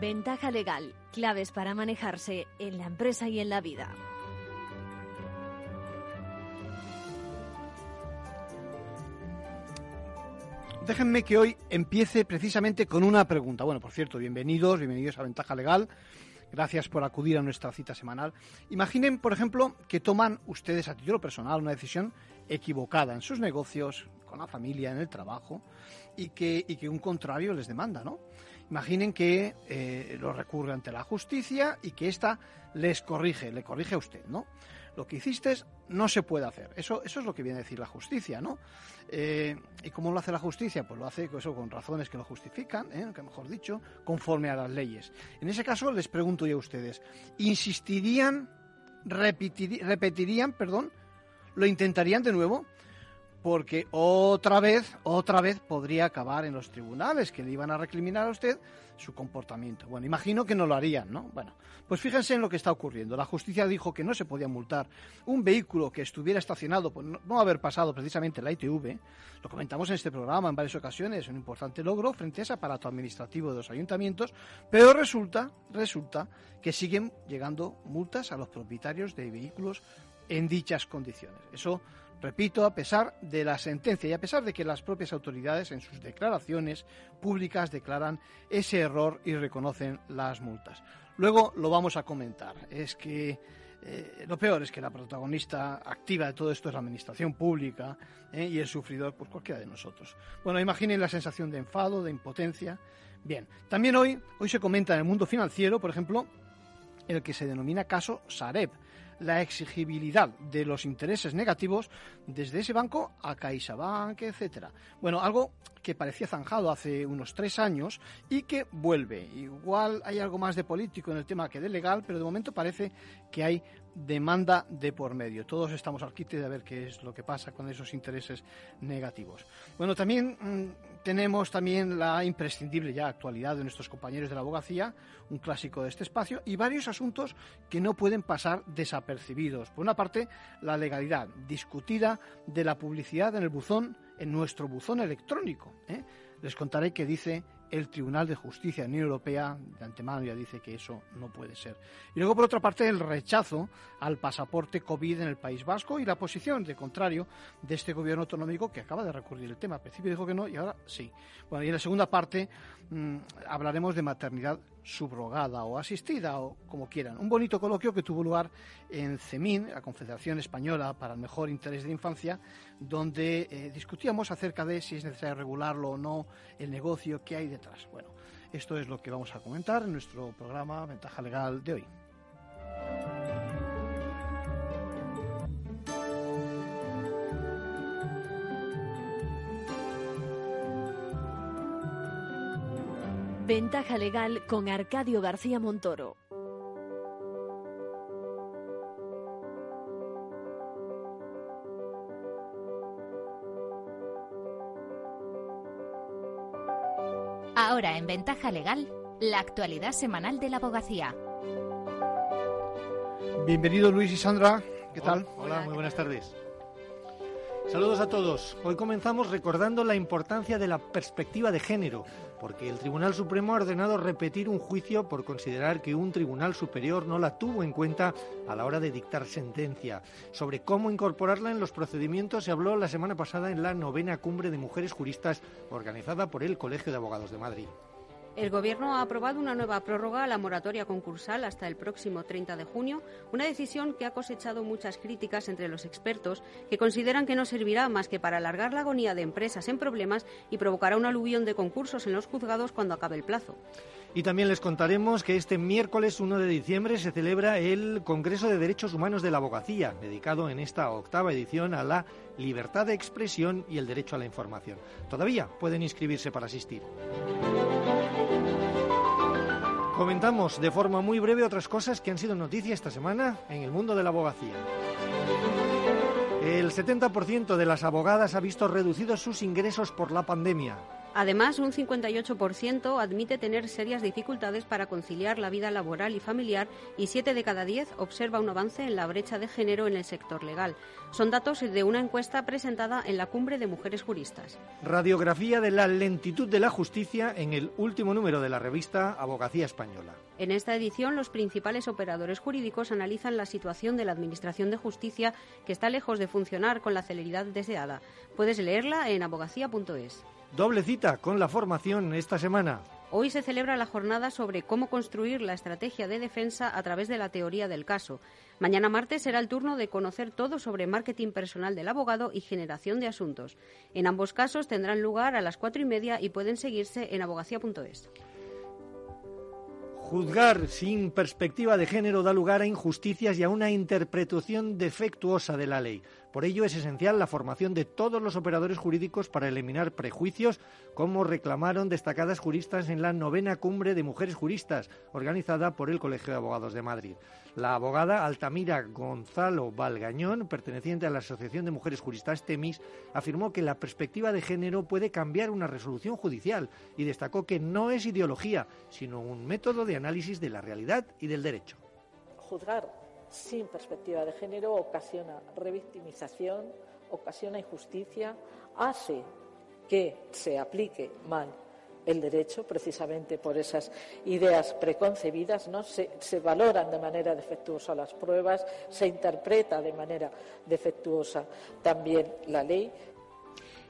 Ventaja legal, claves para manejarse en la empresa y en la vida. Déjenme que hoy empiece precisamente con una pregunta. Bueno, por cierto, bienvenidos, bienvenidos a Ventaja Legal. Gracias por acudir a nuestra cita semanal. Imaginen, por ejemplo, que toman ustedes a título personal una decisión equivocada en sus negocios, con la familia, en el trabajo, y que, un contrario les demanda, ¿no? Imaginen que eh, lo recurre ante la justicia y que ésta les corrige, le corrige a usted, ¿no? Lo que hiciste no se puede hacer. Eso, eso es lo que viene a decir la justicia, ¿no? Eh, ¿Y cómo lo hace la justicia? Pues lo hace eso, con razones que lo justifican, ¿eh? que mejor dicho, conforme a las leyes. En ese caso les pregunto yo a ustedes, ¿insistirían, repetirían, perdón, lo intentarían de nuevo? Porque otra vez, otra vez podría acabar en los tribunales que le iban a recriminar a usted su comportamiento. Bueno, imagino que no lo harían, ¿no? Bueno, pues fíjense en lo que está ocurriendo. La justicia dijo que no se podía multar un vehículo que estuviera estacionado por no haber pasado precisamente la ITV. Lo comentamos en este programa en varias ocasiones, un importante logro frente a ese aparato administrativo de los ayuntamientos, pero resulta, resulta que siguen llegando multas a los propietarios de vehículos en dichas condiciones. Eso Repito, a pesar de la sentencia y a pesar de que las propias autoridades en sus declaraciones públicas declaran ese error y reconocen las multas. Luego lo vamos a comentar. Es que eh, lo peor es que la protagonista activa de todo esto es la administración pública eh, y el sufridor, pues cualquiera de nosotros. Bueno, imaginen la sensación de enfado, de impotencia. Bien, también hoy, hoy se comenta en el mundo financiero, por ejemplo, el que se denomina caso Sareb la exigibilidad de los intereses negativos desde ese banco a CaixaBank, etcétera. Bueno, algo que parecía zanjado hace unos tres años y que vuelve. Igual hay algo más de político en el tema que de legal, pero de momento parece que hay demanda de por medio. Todos estamos al quite de ver qué es lo que pasa con esos intereses negativos. Bueno, también mm, tenemos también la imprescindible ya actualidad de nuestros compañeros de la abogacía, un clásico de este espacio, y varios asuntos que no pueden pasar desapercibidos. Por una parte, la legalidad discutida de la publicidad en el buzón, en nuestro buzón electrónico. ¿eh? Les contaré qué dice el Tribunal de Justicia de la Unión Europea de antemano ya dice que eso no puede ser. Y luego, por otra parte, el rechazo al pasaporte COVID en el País Vasco y la posición, de contrario, de este gobierno autonómico que acaba de recurrir el tema. Al principio dijo que no y ahora sí. Bueno, y en la segunda parte mm, hablaremos de maternidad subrogada o asistida o como quieran. Un bonito coloquio que tuvo lugar en CEMIN, la Confederación Española para el Mejor Interés de Infancia, donde eh, discutíamos acerca de si es necesario regularlo o no, el negocio que hay detrás. Bueno, esto es lo que vamos a comentar en nuestro programa Ventaja Legal de hoy. Ventaja legal con Arcadio García Montoro. Ahora en Ventaja Legal, la actualidad semanal de la abogacía. Bienvenido Luis y Sandra, ¿qué tal? Hola, muy buenas tardes. Saludos a todos. Hoy comenzamos recordando la importancia de la perspectiva de género, porque el Tribunal Supremo ha ordenado repetir un juicio por considerar que un tribunal superior no la tuvo en cuenta a la hora de dictar sentencia. Sobre cómo incorporarla en los procedimientos se habló la semana pasada en la novena cumbre de mujeres juristas organizada por el Colegio de Abogados de Madrid. El Gobierno ha aprobado una nueva prórroga a la moratoria concursal hasta el próximo 30 de junio, una decisión que ha cosechado muchas críticas entre los expertos, que consideran que no servirá más que para alargar la agonía de empresas en problemas y provocará un aluvión de concursos en los juzgados cuando acabe el plazo. Y también les contaremos que este miércoles 1 de diciembre se celebra el Congreso de Derechos Humanos de la Abogacía, dedicado en esta octava edición a la libertad de expresión y el derecho a la información. Todavía pueden inscribirse para asistir. Comentamos de forma muy breve otras cosas que han sido noticia esta semana en el mundo de la abogacía. El 70% de las abogadas ha visto reducidos sus ingresos por la pandemia. Además, un 58% admite tener serias dificultades para conciliar la vida laboral y familiar y 7 de cada 10 observa un avance en la brecha de género en el sector legal. Son datos de una encuesta presentada en la Cumbre de Mujeres Juristas. Radiografía de la lentitud de la justicia en el último número de la revista Abogacía Española. En esta edición, los principales operadores jurídicos analizan la situación de la Administración de Justicia, que está lejos de funcionar con la celeridad deseada. Puedes leerla en abogacía.es. Doble cita con la formación esta semana. Hoy se celebra la jornada sobre cómo construir la estrategia de defensa a través de la teoría del caso. Mañana martes será el turno de conocer todo sobre marketing personal del abogado y generación de asuntos. En ambos casos tendrán lugar a las cuatro y media y pueden seguirse en abogacía.es. Juzgar sin perspectiva de género da lugar a injusticias y a una interpretación defectuosa de la ley. Por ello es esencial la formación de todos los operadores jurídicos para eliminar prejuicios, como reclamaron destacadas juristas en la novena cumbre de mujeres juristas, organizada por el Colegio de Abogados de Madrid. La abogada Altamira Gonzalo Valgañón, perteneciente a la Asociación de Mujeres Juristas TEMIS, afirmó que la perspectiva de género puede cambiar una resolución judicial y destacó que no es ideología, sino un método de análisis de la realidad y del derecho. Juzgar sin perspectiva de género ocasiona revictimización, ocasiona injusticia, hace que se aplique mal el derecho, precisamente por esas ideas preconcebidas, ¿no? Se, se, valoran de manera defectuosa las pruebas, se interpreta de manera defectuosa también la ley.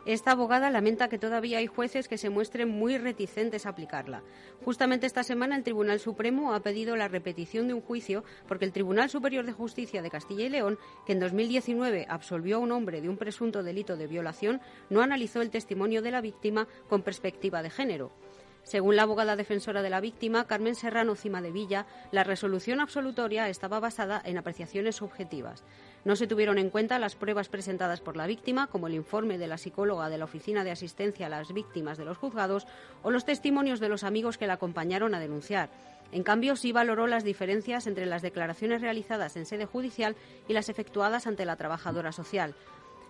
Esta abogada lamenta que todavía hay jueces que se muestren muy reticentes a aplicarla. Justamente esta semana el Tribunal Supremo ha pedido la repetición de un juicio porque el Tribunal Superior de Justicia de Castilla y León, que en 2019 absolvió a un hombre de un presunto delito de violación, no analizó el testimonio de la víctima con perspectiva de género. Según la abogada defensora de la víctima, Carmen Serrano Cima de Villa, la resolución absolutoria estaba basada en apreciaciones subjetivas. No se tuvieron en cuenta las pruebas presentadas por la víctima, como el informe de la psicóloga de la Oficina de Asistencia a las Víctimas de los Juzgados o los testimonios de los amigos que la acompañaron a denunciar. En cambio, sí valoró las diferencias entre las declaraciones realizadas en sede judicial y las efectuadas ante la trabajadora social.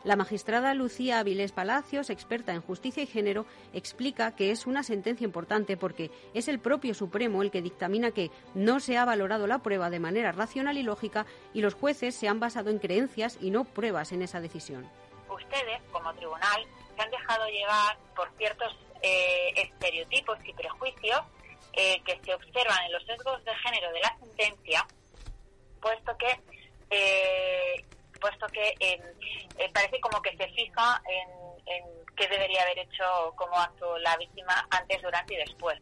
La magistrada Lucía Avilés Palacios, experta en justicia y género, explica que es una sentencia importante porque es el propio Supremo el que dictamina que no se ha valorado la prueba de manera racional y lógica y los jueces se han basado en creencias y no pruebas en esa decisión. Ustedes, como tribunal, se han dejado llevar por ciertos eh, estereotipos y prejuicios eh, que se observan en los sesgos de género de la sentencia, puesto que eh, puesto que eh, parece como que se fija en, en qué debería haber hecho como acto la víctima antes, durante y después.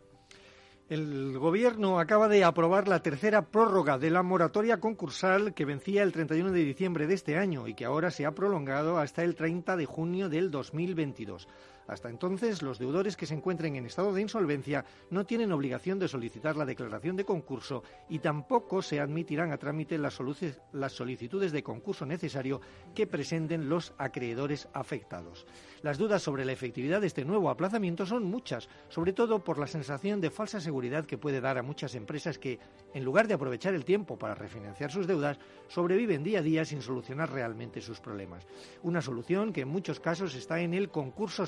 El Gobierno acaba de aprobar la tercera prórroga de la moratoria concursal que vencía el 31 de diciembre de este año y que ahora se ha prolongado hasta el 30 de junio del 2022. Hasta entonces, los deudores que se encuentren en estado de insolvencia no tienen obligación de solicitar la declaración de concurso y tampoco se admitirán a trámite las, solicitudes de concurso necesario que presenten los acreedores afectados. Las dudas sobre la efectividad de este nuevo aplazamiento son muchas, sobre todo por la sensación de falsa seguridad que puede dar a muchas empresas que, en lugar de aprovechar el tiempo para refinanciar sus deudas, sobreviven día a día sin solucionar realmente sus problemas. Una solución que en muchos casos está en el concurso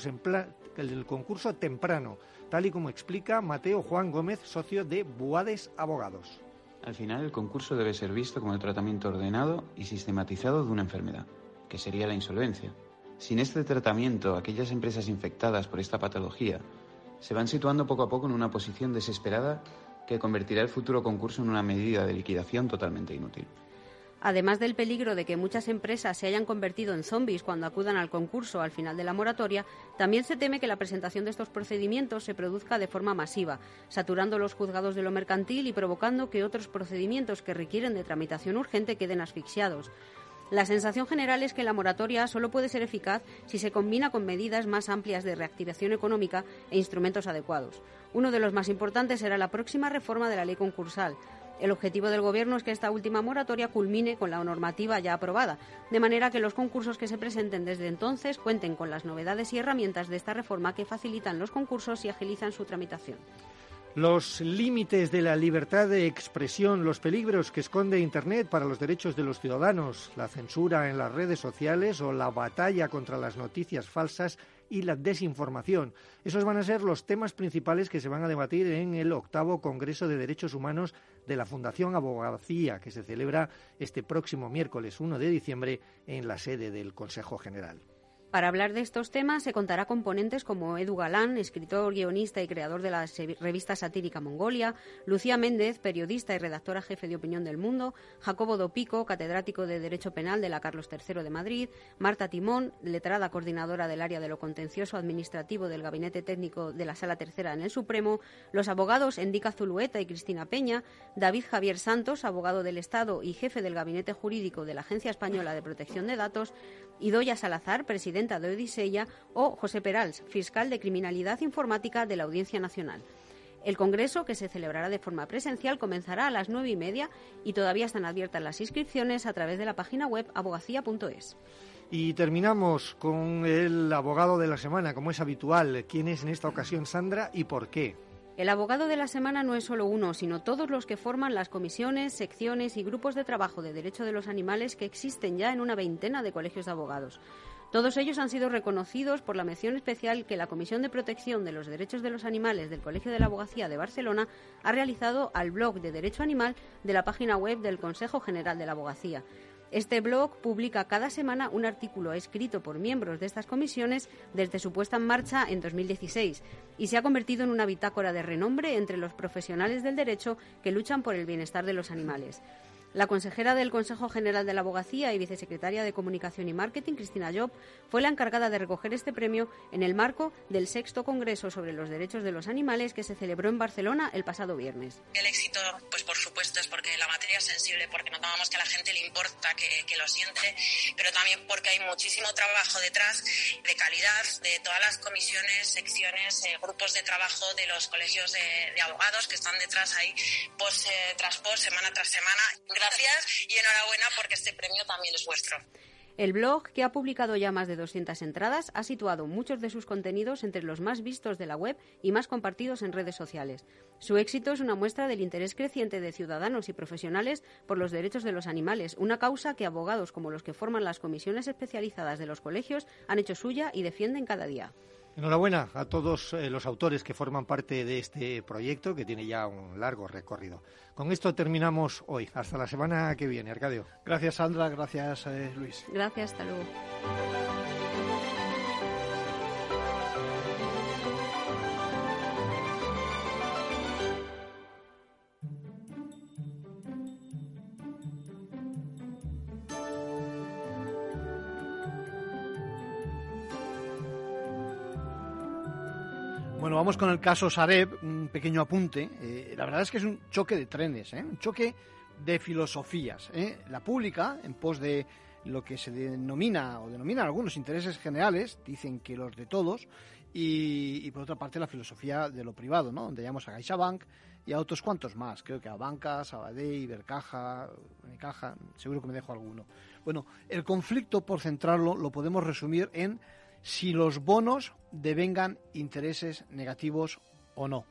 el concurso temprano, tal y como explica Mateo Juan Gómez, socio de Buades Abogados. Al final, el concurso debe ser visto como el tratamiento ordenado y sistematizado de una enfermedad, que sería la insolvencia. Sin este tratamiento, aquellas empresas infectadas por esta patología se van situando poco a poco en una posición desesperada que convertirá el futuro concurso en una medida de liquidación totalmente inútil. Además del peligro de que muchas empresas se hayan convertido en zombies cuando acudan al concurso al final de la moratoria, también se teme que la presentación de estos procedimientos se produzca de forma masiva, saturando los juzgados de lo mercantil y provocando que otros procedimientos que requieren de tramitación urgente queden asfixiados. La sensación general es que la moratoria solo puede ser eficaz si se combina con medidas más amplias de reactivación económica e instrumentos adecuados. Uno de los más importantes será la próxima reforma de la ley concursal, el objetivo del Gobierno es que esta última moratoria culmine con la normativa ya aprobada, de manera que los concursos que se presenten desde entonces cuenten con las novedades y herramientas de esta reforma que facilitan los concursos y agilizan su tramitación. Los límites de la libertad de expresión, los peligros que esconde Internet para los derechos de los ciudadanos, la censura en las redes sociales o la batalla contra las noticias falsas y la desinformación. Esos van a ser los temas principales que se van a debatir en el octavo Congreso de Derechos Humanos de la Fundación Abogacía, que se celebra este próximo miércoles 1 de diciembre en la sede del Consejo General. Para hablar de estos temas se contará con ponentes como Edu Galán, escritor, guionista y creador de la revista satírica Mongolia, Lucía Méndez, periodista y redactora jefe de opinión del Mundo, Jacobo Dopico, catedrático de Derecho Penal de la Carlos III de Madrid, Marta Timón, letrada coordinadora del área de lo contencioso administrativo del Gabinete Técnico de la Sala Tercera en el Supremo, los abogados Endica Zulueta y Cristina Peña, David Javier Santos, abogado del Estado y jefe del Gabinete Jurídico de la Agencia Española de Protección de Datos, Idoya Salazar, presidenta de Odisella, o José Perals, fiscal de Criminalidad Informática de la Audiencia Nacional. El Congreso, que se celebrará de forma presencial, comenzará a las nueve y media y todavía están abiertas las inscripciones a través de la página web abogacía.es. Y terminamos con el abogado de la semana, como es habitual. ¿Quién es en esta ocasión Sandra y por qué? El abogado de la semana no es solo uno, sino todos los que forman las comisiones, secciones y grupos de trabajo de derecho de los animales que existen ya en una veintena de colegios de abogados. Todos ellos han sido reconocidos por la mención especial que la Comisión de Protección de los Derechos de los Animales del Colegio de la Abogacía de Barcelona ha realizado al blog de Derecho Animal de la página web del Consejo General de la Abogacía. Este blog publica cada semana un artículo escrito por miembros de estas comisiones desde su puesta en marcha en 2016 y se ha convertido en una bitácora de renombre entre los profesionales del derecho que luchan por el bienestar de los animales. La consejera del Consejo General de la Abogacía y vicesecretaria de Comunicación y Marketing, Cristina Job, fue la encargada de recoger este premio en el marco del sexto Congreso sobre los Derechos de los Animales que se celebró en Barcelona el pasado viernes. El éxito, pues por supuesto, es porque la materia es sensible, porque notamos que a la gente le importa, que, lo siente, pero también porque hay muchísimo trabajo detrás de calidad de todas las comisiones, secciones, eh, grupos de trabajo de los colegios de, abogados que están detrás ahí post eh, tras post, semana tras semana gracias y enhorabuena porque este premio también es vuestro. El blog, que ha publicado ya más de 200 entradas, ha situado muchos de sus contenidos entre los más vistos de la web y más compartidos en redes sociales. Su éxito es una muestra del interés creciente de ciudadanos y profesionales por los derechos de los animales, una causa que abogados como los que forman las comisiones especializadas de los colegios han hecho suya y defienden cada día. Enhorabuena a todos eh, los autores que forman parte de este proyecto que tiene ya un largo recorrido. Con esto terminamos hoy. Hasta la semana que viene, Arcadio. Gracias, Sandra. Gracias, eh, Luis. Gracias, hasta luego. Vamos con el caso Sareb, un pequeño apunte. Eh, la verdad es que es un choque de trenes, ¿eh? un choque de filosofías. ¿eh? La pública, en pos de lo que se denomina o denominan algunos intereses generales, dicen que los de todos, y, por otra parte la filosofía de lo privado, ¿no? donde llamamos a CaixaBank y a otros cuantos más, creo que a Banca, Sabadell, Ibercaja, Unicaja, seguro que me dejo alguno. Bueno, el conflicto, por centrarlo, lo podemos resumir en si los bonos devengan intereses negativos o no.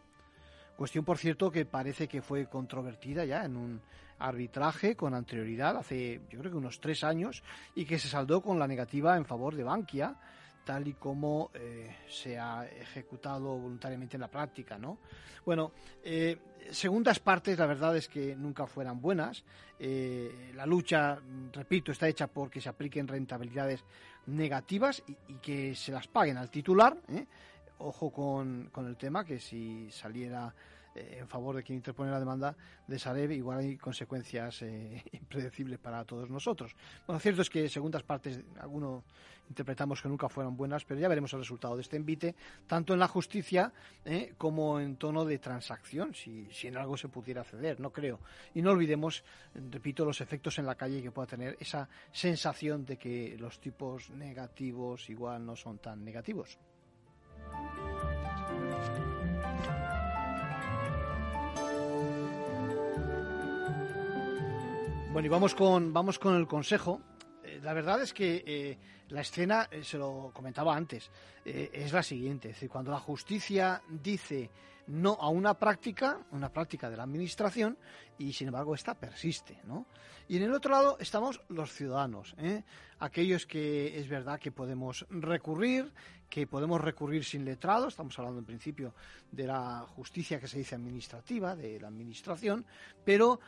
Cuestión, por cierto, que parece que fue controvertida ya en un arbitraje con anterioridad, hace yo creo que unos tres años, y que se saldó con la negativa en favor de Bankia, tal y como eh, se ha ejecutado voluntariamente en la práctica, ¿no? Bueno, eh, segundas partes, la verdad es que nunca fueran buenas. Eh, la lucha, repito, está hecha porque se apliquen rentabilidades negativas y, y que se las paguen al titular. ¿eh? Ojo con, con, el tema, que si saliera eh, en favor de quien interpone la demanda de Sareb, igual hay consecuencias eh, impredecibles para todos nosotros. Bueno, cierto es que segundas partes, algunos interpretamos que nunca fueron buenas, pero ya veremos el resultado de este envite, tanto en la justicia eh, como en tono de transacción, si, si en algo se pudiera ceder, no creo. Y no olvidemos, repito, los efectos en la calle que pueda tener esa sensación de que los tipos negativos igual no son tan negativos. Bueno, y vamos con, vamos con el consejo. Eh, la verdad es que eh, la escena, eh, se lo comentaba antes, es la siguiente. Es decir, cuando la justicia dice no a una práctica, una práctica de la administración, y sin embargo esta persiste, ¿no? Y en el otro lado estamos los ciudadanos, ¿eh? aquellos que es verdad que podemos recurrir, que podemos recurrir sin letrado, estamos hablando en principio de la justicia que se dice administrativa, de la administración, pero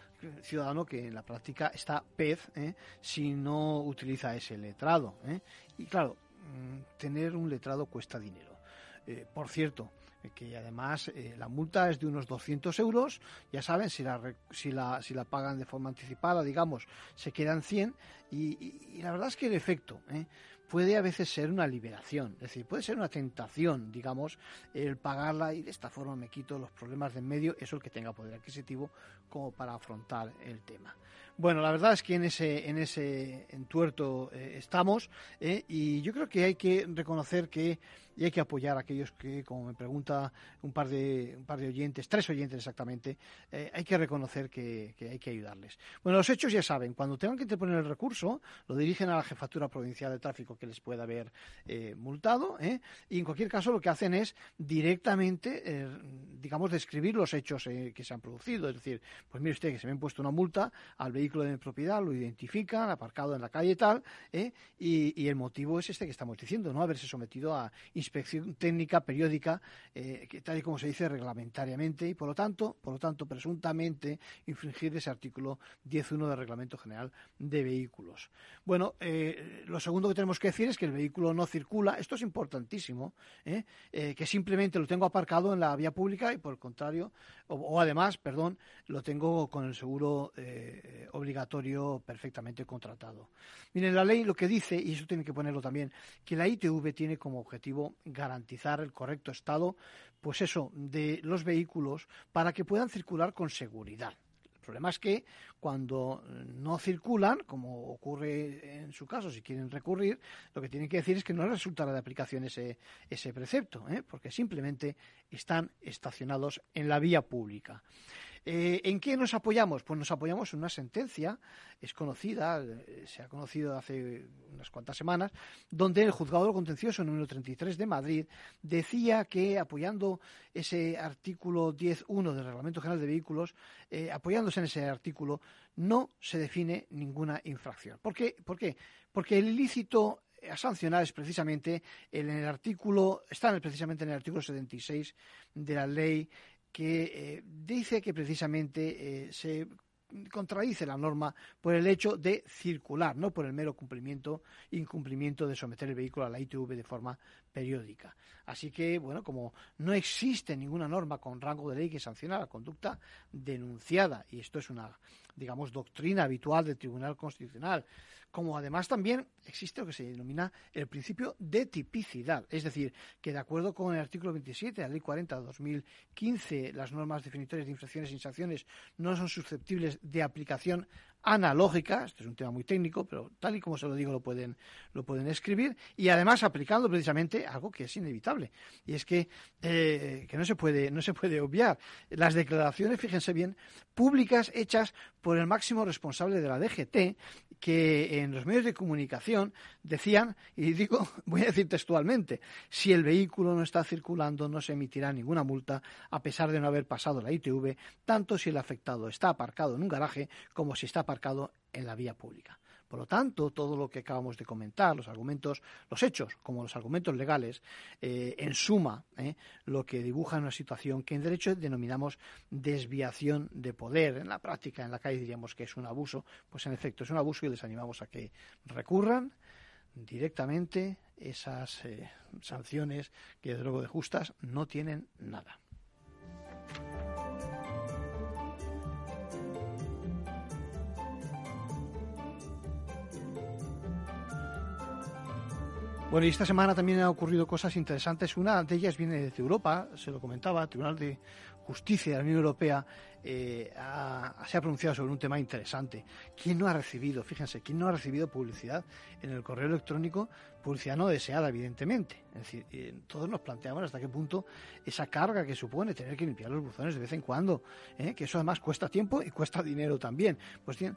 ciudadano que en la práctica está pez ¿eh? si no utiliza ese letrado. ¿eh? Y claro, mm, tener un letrado cuesta dinero. Eh, por cierto, que además eh, la multa es de unos 200 euros, ya saben, si la, si la, si la pagan de forma anticipada, digamos, se quedan 100 y, la verdad es que el efecto ¿eh? puede a veces ser una liberación, es decir, puede ser una tentación, digamos, el pagarla y de esta forma me quito los problemas de en medio, eso el que tenga poder adquisitivo como para afrontar el tema. Bueno, la verdad es que en ese, en ese entuerto eh, estamos eh, y yo creo que hay que reconocer que y hay que apoyar a aquellos que, como me pregunta un par de, un par de oyentes, tres oyentes exactamente, eh, hay que reconocer que, hay que ayudarles. Bueno, los hechos ya saben, cuando tengan que interponer el recurso, lo dirigen a la Jefatura Provincial de Tráfico que les pueda haber multado y en cualquier caso lo que hacen es directamente, digamos, describir los hechos que se han producido. Es decir, pues mire usted que se me ha puesto una multa al vehículo vehículo de mi propiedad, lo identifican, aparcado en la calle tal, ¿eh? y, el motivo es este que estamos diciendo, no haberse sometido a inspección técnica periódica, eh, que, tal y como se dice reglamentariamente, y por lo tanto, por lo tanto, presuntamente infringir ese artículo 10.1 del Reglamento General de Vehículos. Bueno, eh, lo segundo que tenemos que decir es que el vehículo no circula, esto es importantísimo, que simplemente lo tengo aparcado en la vía pública y por el contrario, o, además, perdón, lo tengo con el seguro obligatorio perfectamente contratado. Miren, la ley lo que dice, y eso tiene que ponerlo también, que la ITV tiene como objetivo garantizar el correcto estado, pues eso, de los vehículos para que puedan circular con seguridad. El problema es que cuando no circulan, como ocurre en su caso, si quieren recurrir, lo que tienen que decir es que no resultará de aplicación ese, ese precepto, ¿eh? porque simplemente están estacionados en la vía pública. Eh, ¿En qué nos apoyamos? Pues nos apoyamos en una sentencia, es conocida, eh, se ha conocido hace unas cuantas semanas, donde el juzgado contencioso número 33 de Madrid decía que apoyando ese artículo 10.1 del Reglamento General de Vehículos, eh, apoyándose en ese artículo, no se define ninguna infracción. ¿Por qué? ¿Por qué? Porque el ilícito a sancionar es precisamente en el artículo, está precisamente en el artículo 76 de la ley que eh, dice que precisamente eh, se contradice la norma por el hecho de circular, no por el mero cumplimiento, incumplimiento de someter el vehículo a la ITV de forma periódica. Así que, bueno, como no existe ninguna norma con rango de ley que sancione la conducta denunciada, y esto es una, digamos, doctrina habitual del Tribunal Constitucional, como además también existe lo que se denomina el principio de tipicidad, es decir, que de acuerdo con el artículo 27 de la Ley 40 de 2015, las normas definitorias de infracciones y sanciones no son susceptibles de aplicación analógica, esto es un tema muy técnico, pero tal y como se lo digo lo pueden, lo pueden escribir, y además aplicando precisamente algo que es inevitable, y es que, eh, que no, se puede, no se puede obviar. Las declaraciones, fíjense bien, públicas hechas por el máximo responsable de la DGT, que en los medios de comunicación decían, y digo, voy a decir textualmente, si el vehículo no está circulando no se emitirá ninguna multa a pesar de no haber pasado la ITV, tanto si el afectado está aparcado en un garaje como si está aparcado en la vía pública. Por lo tanto, todo lo que acabamos de comentar, los argumentos, los hechos, como los argumentos legales, eh, en suma, eh, lo que dibuja una situación que en derecho denominamos desviación de poder. En la práctica, en la calle diríamos que es un abuso, pues en efecto es un abuso y les animamos a que recurran directamente esas eh, sanciones que de luego de justas no tienen nada. Bueno, y esta semana también han ocurrido cosas interesantes. Una de ellas viene desde Europa, se lo comentaba, Tribunal de Justicia de la Unión Europea eh, se ha pronunciado sobre un tema interesante. ¿Quién no ha recibido, fíjense, quién no ha recibido publicidad en el correo electrónico? Publicidad no deseada, evidentemente. Es decir, eh, todos nos planteamos hasta qué punto esa carga que supone tener que limpiar los buzones de vez en cuando, ¿eh? que eso además cuesta tiempo y cuesta dinero también. Pues tienen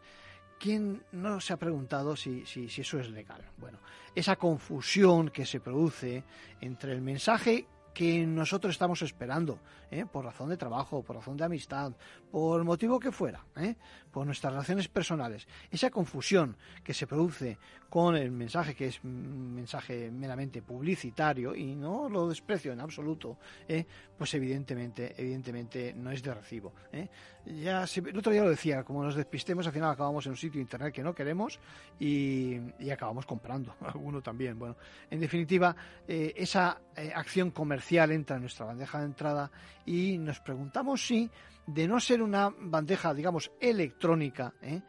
¿Quién no se ha preguntado si, si, eso es legal? Bueno, esa confusión que se produce entre el mensaje que nosotros estamos esperando, ¿eh? por razón de trabajo, por razón de amistad, por motivo que fuera, ¿eh? por nuestras relaciones personales. Esa confusión que se produce con el mensaje que es un mensaje meramente publicitario y no lo desprecio en absoluto, ¿eh? pues evidentemente, evidentemente no es de recibo. Ya el otro día lo decía, como nos despistemos al final acabamos en un sitio internet que no queremos y, y acabamos comprando alguno también. Bueno, en definitiva, esa acción comercial entra en nuestra bandeja de entrada y nos preguntamos si, de no ser una bandeja, digamos, electrónica, ¿eh?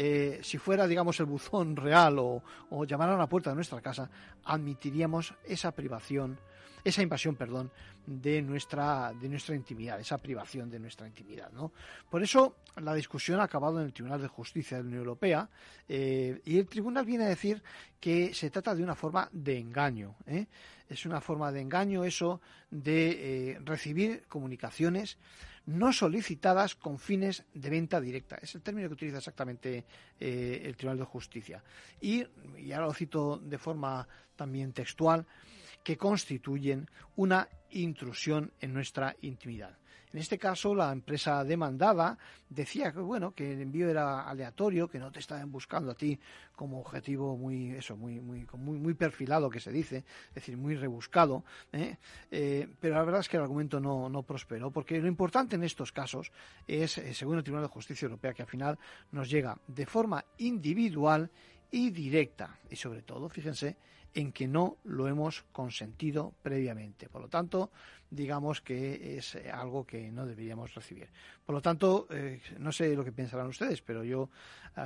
Eh, si fuera, digamos, el buzón real o, o llamar a la puerta de nuestra casa, admitiríamos esa privación esa invasión, perdón, de nuestra, de nuestra intimidad, esa privación de nuestra intimidad. ¿no? Por eso la discusión ha acabado en el Tribunal de Justicia de la Unión Europea eh, y el tribunal viene a decir que se trata de una forma de engaño. ¿eh? Es una forma de engaño eso de eh, recibir comunicaciones no solicitadas con fines de venta directa. Es el término que utiliza exactamente el Tribunal de Justicia. Y, y ahora lo cito de forma también textual, que constituyen una intrusión en nuestra intimidad. En este caso, la empresa demandada decía que bueno que el envío era aleatorio, que no te estaban buscando a ti como objetivo muy eso muy muy muy, muy perfilado que se dice, es decir, muy rebuscado. ¿eh? Eh, pero la verdad es que el argumento no, no prosperó, porque lo importante en estos casos es, eh, según el Tribunal de Justicia Europea, que al final nos llega de forma individual y directa y sobre todo, fíjense, en que no lo hemos consentido previamente. Por lo tanto, digamos que es eh, algo que no deberíamos recibir. Por lo tanto, eh, no sé lo que pensarán ustedes, pero yo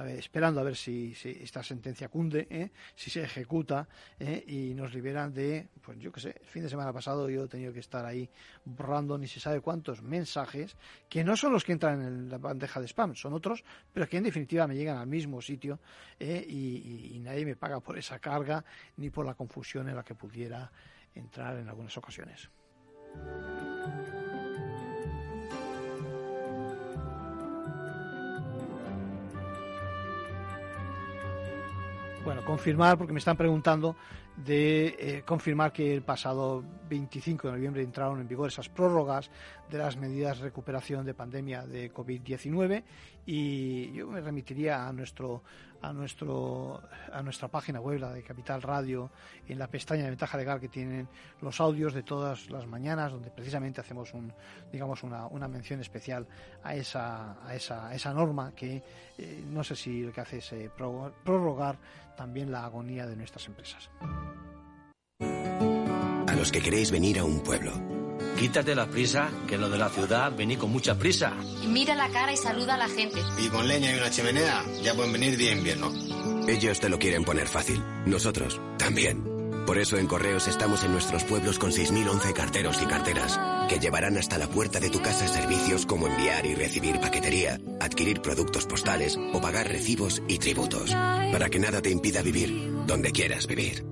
esperando a ver si, esta sentencia cunde, ¿eh? si se ejecuta y nos liberan de, pues yo qué sé, el fin de semana pasado yo he tenido que estar ahí borrando ni se sabe cuántos mensajes que no son los que entran en la bandeja de spam, son otros, pero que en definitiva me llegan al mismo sitio y nadie me paga por esa carga ni por la confusión en la que pudiera entrar en algunas ocasiones. Bueno, confirmar, porque me están preguntando de eh, confirmar que el pasado 25 de noviembre entraron en vigor esas prórrogas de las medidas de recuperación de pandemia de COVID-19 y yo me remitiría a nuestro a nuestro a nuestra página web la de Capital Radio en la pestaña de ventaja legal que tienen los audios de todas las mañanas donde precisamente hacemos un digamos una, una mención especial a esa a esa, a esa norma que eh, no sé si lo que hace es eh, prorrogar también la agonía de nuestras empresas. A los que queréis venir a un pueblo. Quítate la prisa, que lo de la ciudad vení con mucha prisa. Mira la cara y saluda a la gente. Y con leña y una chimenea, ya pueden venir día invierno. Ellos te lo quieren poner fácil. Nosotros también. Por eso en Correos estamos en nuestros pueblos con 6.011 carteros y carteras, que llevarán hasta la puerta de tu casa servicios como enviar y recibir paquetería, adquirir productos postales o pagar recibos y tributos, para que nada te impida vivir donde quieras vivir.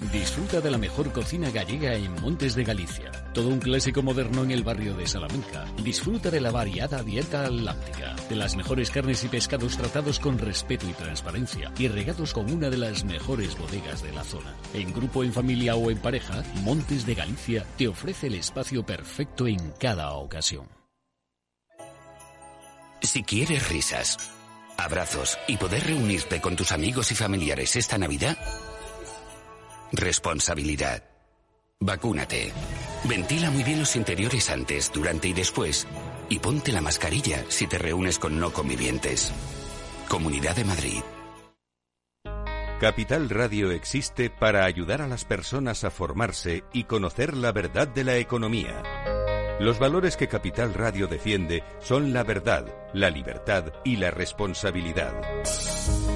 Disfruta de la mejor cocina gallega en Montes de Galicia. Todo un clásico moderno en el barrio de Salamanca. Disfruta de la variada dieta atlántica, de las mejores carnes y pescados tratados con respeto y transparencia y regados con una de las mejores bodegas de la zona. En grupo, en familia o en pareja, Montes de Galicia te ofrece el espacio perfecto en cada ocasión. Si quieres risas, abrazos y poder reunirte con tus amigos y familiares esta Navidad, Responsabilidad. Vacúnate. Ventila muy bien los interiores antes, durante y después. Y ponte la mascarilla si te reúnes con no convivientes. Comunidad de Madrid. Capital Radio existe para ayudar a las personas a formarse y conocer la verdad de la economía. Los valores que Capital Radio defiende son la verdad, la libertad y la responsabilidad.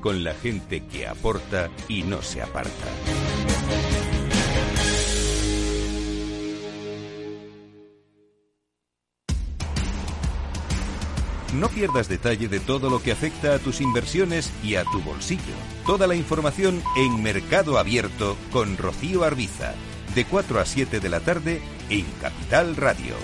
con la gente que aporta y no se aparta. No pierdas detalle de todo lo que afecta a tus inversiones y a tu bolsillo. Toda la información en Mercado Abierto con Rocío Arbiza, de 4 a 7 de la tarde en Capital Radio.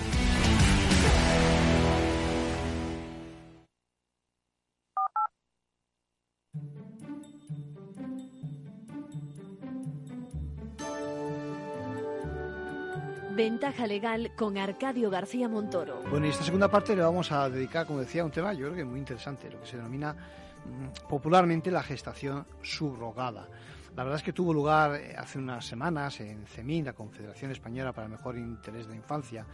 Ventaja legal con Arcadio García Montoro. Bueno, y esta segunda parte le vamos a dedicar, como decía, a un tema yo creo que muy interesante, lo que se denomina mm, popularmente la gestación subrogada. La verdad es que tuvo lugar eh, hace unas semanas en CEMIN, la Confederación Española para el Mejor Interés de la Infancia,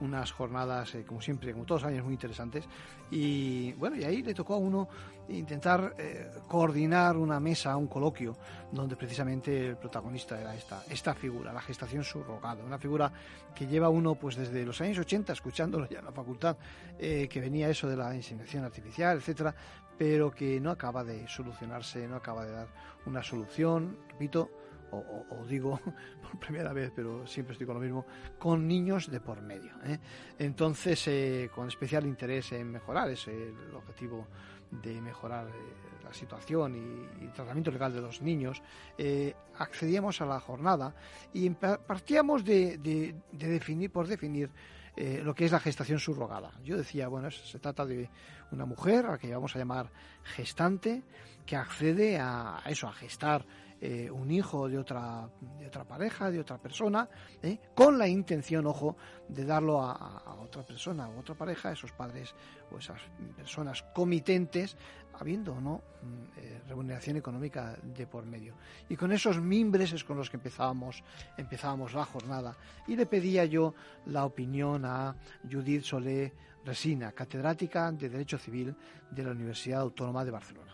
unas jornadas, eh, como siempre, como todos los años, muy interesantes. Y bueno, y ahí le tocó a uno intentar eh, coordinar una mesa, un coloquio, donde precisamente el protagonista era esta, esta figura, la gestación subrogada, una figura que lleva uno pues desde los años 80, escuchándolo ya en la facultad, que venía eso de la inseminación artificial, etcétera, pero que no acaba de solucionarse, no acaba de dar una solución, repito, o, digo por primera vez, pero siempre estoy con lo mismo, con niños de por medio. ¿eh? Entonces, eh, con especial interés en mejorar, es el objetivo de mejorar eh, la situación y, tratamiento legal de los niños, accedíamos a la jornada y partíamos de, de definir, por definir eh, lo que es la gestación subrogada. Yo decía, bueno, se trata de una mujer a la que vamos a llamar gestante, que accede a, eso, a gestar eh, un hijo de otra, de otra pareja, de otra persona, ¿eh? con la intención, ojo, de darlo a, otra persona o otra pareja, a esos padres o esas personas comitentes, habiendo o no mm, eh, remuneración económica de por medio. Y con esos mimbres es con los que empezábamos, empezábamos la jornada. Y le pedía yo la opinión a Judith Solé Resina, catedrática de Derecho Civil de la Universidad Autónoma de Barcelona.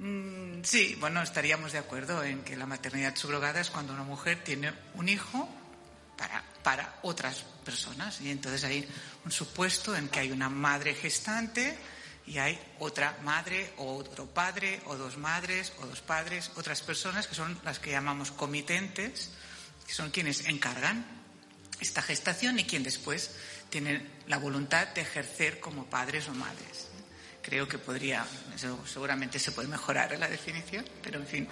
Mm, sí, bueno, estaríamos de acuerdo en que la maternidad subrogada es cuando una mujer tiene un hijo para, para otras personas. Y entonces hay un supuesto en que hay una madre gestante y hay otra madre o otro padre o dos madres o dos padres, otras personas que son las que llamamos comitentes, que son quienes encargan esta gestación y quien después tienen la voluntad de ejercer como padres o madres. Creo que podría, seguramente se puede mejorar la definición, pero en fin,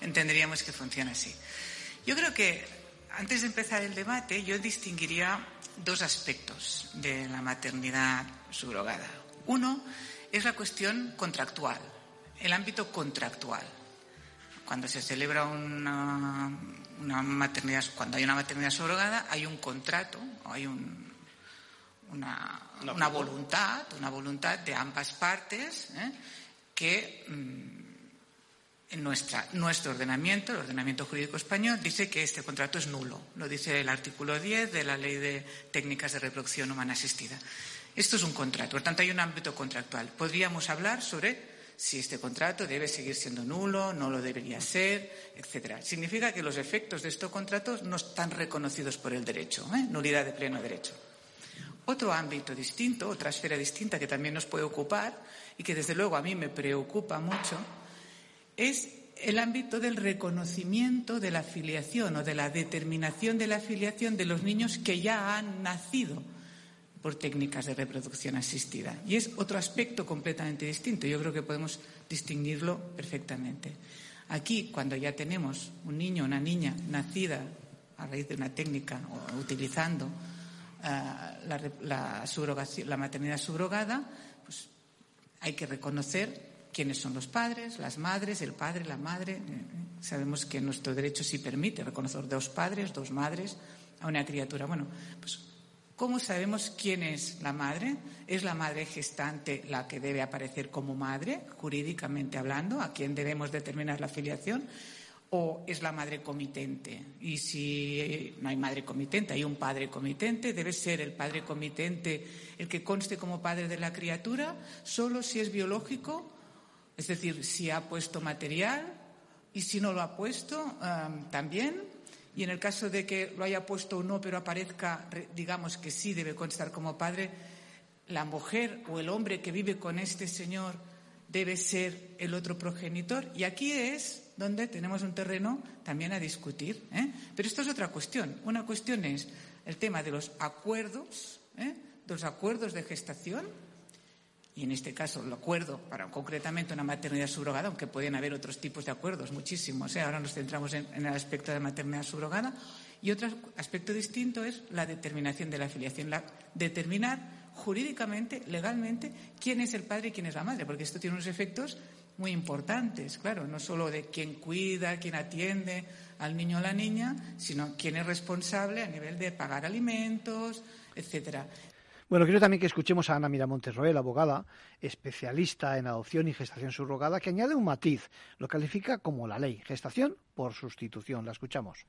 entenderíamos que funciona así. Yo creo que antes de empezar el debate, yo distinguiría dos aspectos de la maternidad subrogada. Uno es la cuestión contractual, el ámbito contractual. Cuando se celebra una, maternidad, cuando hay una maternidad subrogada, hay un contrato, hay una, voluntad, una voluntad de ambas partes ¿eh? que mm, en nuestro ordenamiento, el ordenamiento jurídico español, dice que este contrato es nulo. Lo dice el artículo 10 de la Ley de Técnicas de Reproducción Humana Asistida. Esto es un contrato, por tanto hay un ámbito contractual. Podríamos hablar sobre si este contrato debe seguir siendo nulo, no lo debería ser, etcétera. Significa que los efectos de estos contratos no están reconocidos por el derecho, ¿eh? nulidad de pleno derecho. Otro ámbito distinto, otra esfera distinta que también nos puede ocupar y que desde luego a mí me preocupa mucho, es el ámbito del reconocimiento de la afiliación o de la determinación de la afiliación de los niños que ya han nacido por técnicas de reproducción asistida. Y es otro aspecto completamente distinto. Yo creo que podemos distinguirlo perfectamente. Aquí, cuando ya tenemos un niño o una niña nacida a raíz de una técnica o utilizando eh, la, la maternidad subrogada, pues hay que reconocer quiénes son los padres, las madres, el padre, la madre. Sabemos que nuestro derecho sí permite reconocer dos padres, dos madres a una criatura. Bueno, pues ¿Cómo sabemos quién es la madre? ¿Es la madre gestante la que debe aparecer como madre, jurídicamente hablando, a quien debemos determinar la filiación? ¿O es la madre comitente? Y si no hay madre comitente, hay un padre comitente, debe ser el padre comitente el que conste como padre de la criatura, solo si es biológico, es decir, si ha puesto material y si no lo ha puesto, también y en el caso de que lo haya puesto o no, pero aparezca, digamos que sí debe constar como padre, la mujer o el hombre que vive con este señor debe ser el otro progenitor. Y aquí es donde tenemos un terreno también a discutir. ¿eh? Pero esto es otra cuestión. Una cuestión es el tema de los acuerdos, ¿eh? de los acuerdos de gestación, y en este caso el acuerdo para concretamente una maternidad subrogada, aunque pueden haber otros tipos de acuerdos, muchísimos. ¿eh? Ahora nos centramos en, el aspecto de maternidad subrogada. Y otro aspecto distinto es la determinación de la afiliación, la, determinar jurídicamente, legalmente, quién es el padre y quién es la madre, porque esto tiene unos efectos muy importantes, claro, no solo de quién cuida, quién atiende al niño o la niña, sino quién es responsable a nivel de pagar alimentos, etcétera. Bueno, quiero también que escuchemos a Ana Miramontes Roel, abogada, especialista en adopción y gestación subrogada, que añade un matiz, lo califica como la ley, gestación por sustitución. La escuchamos.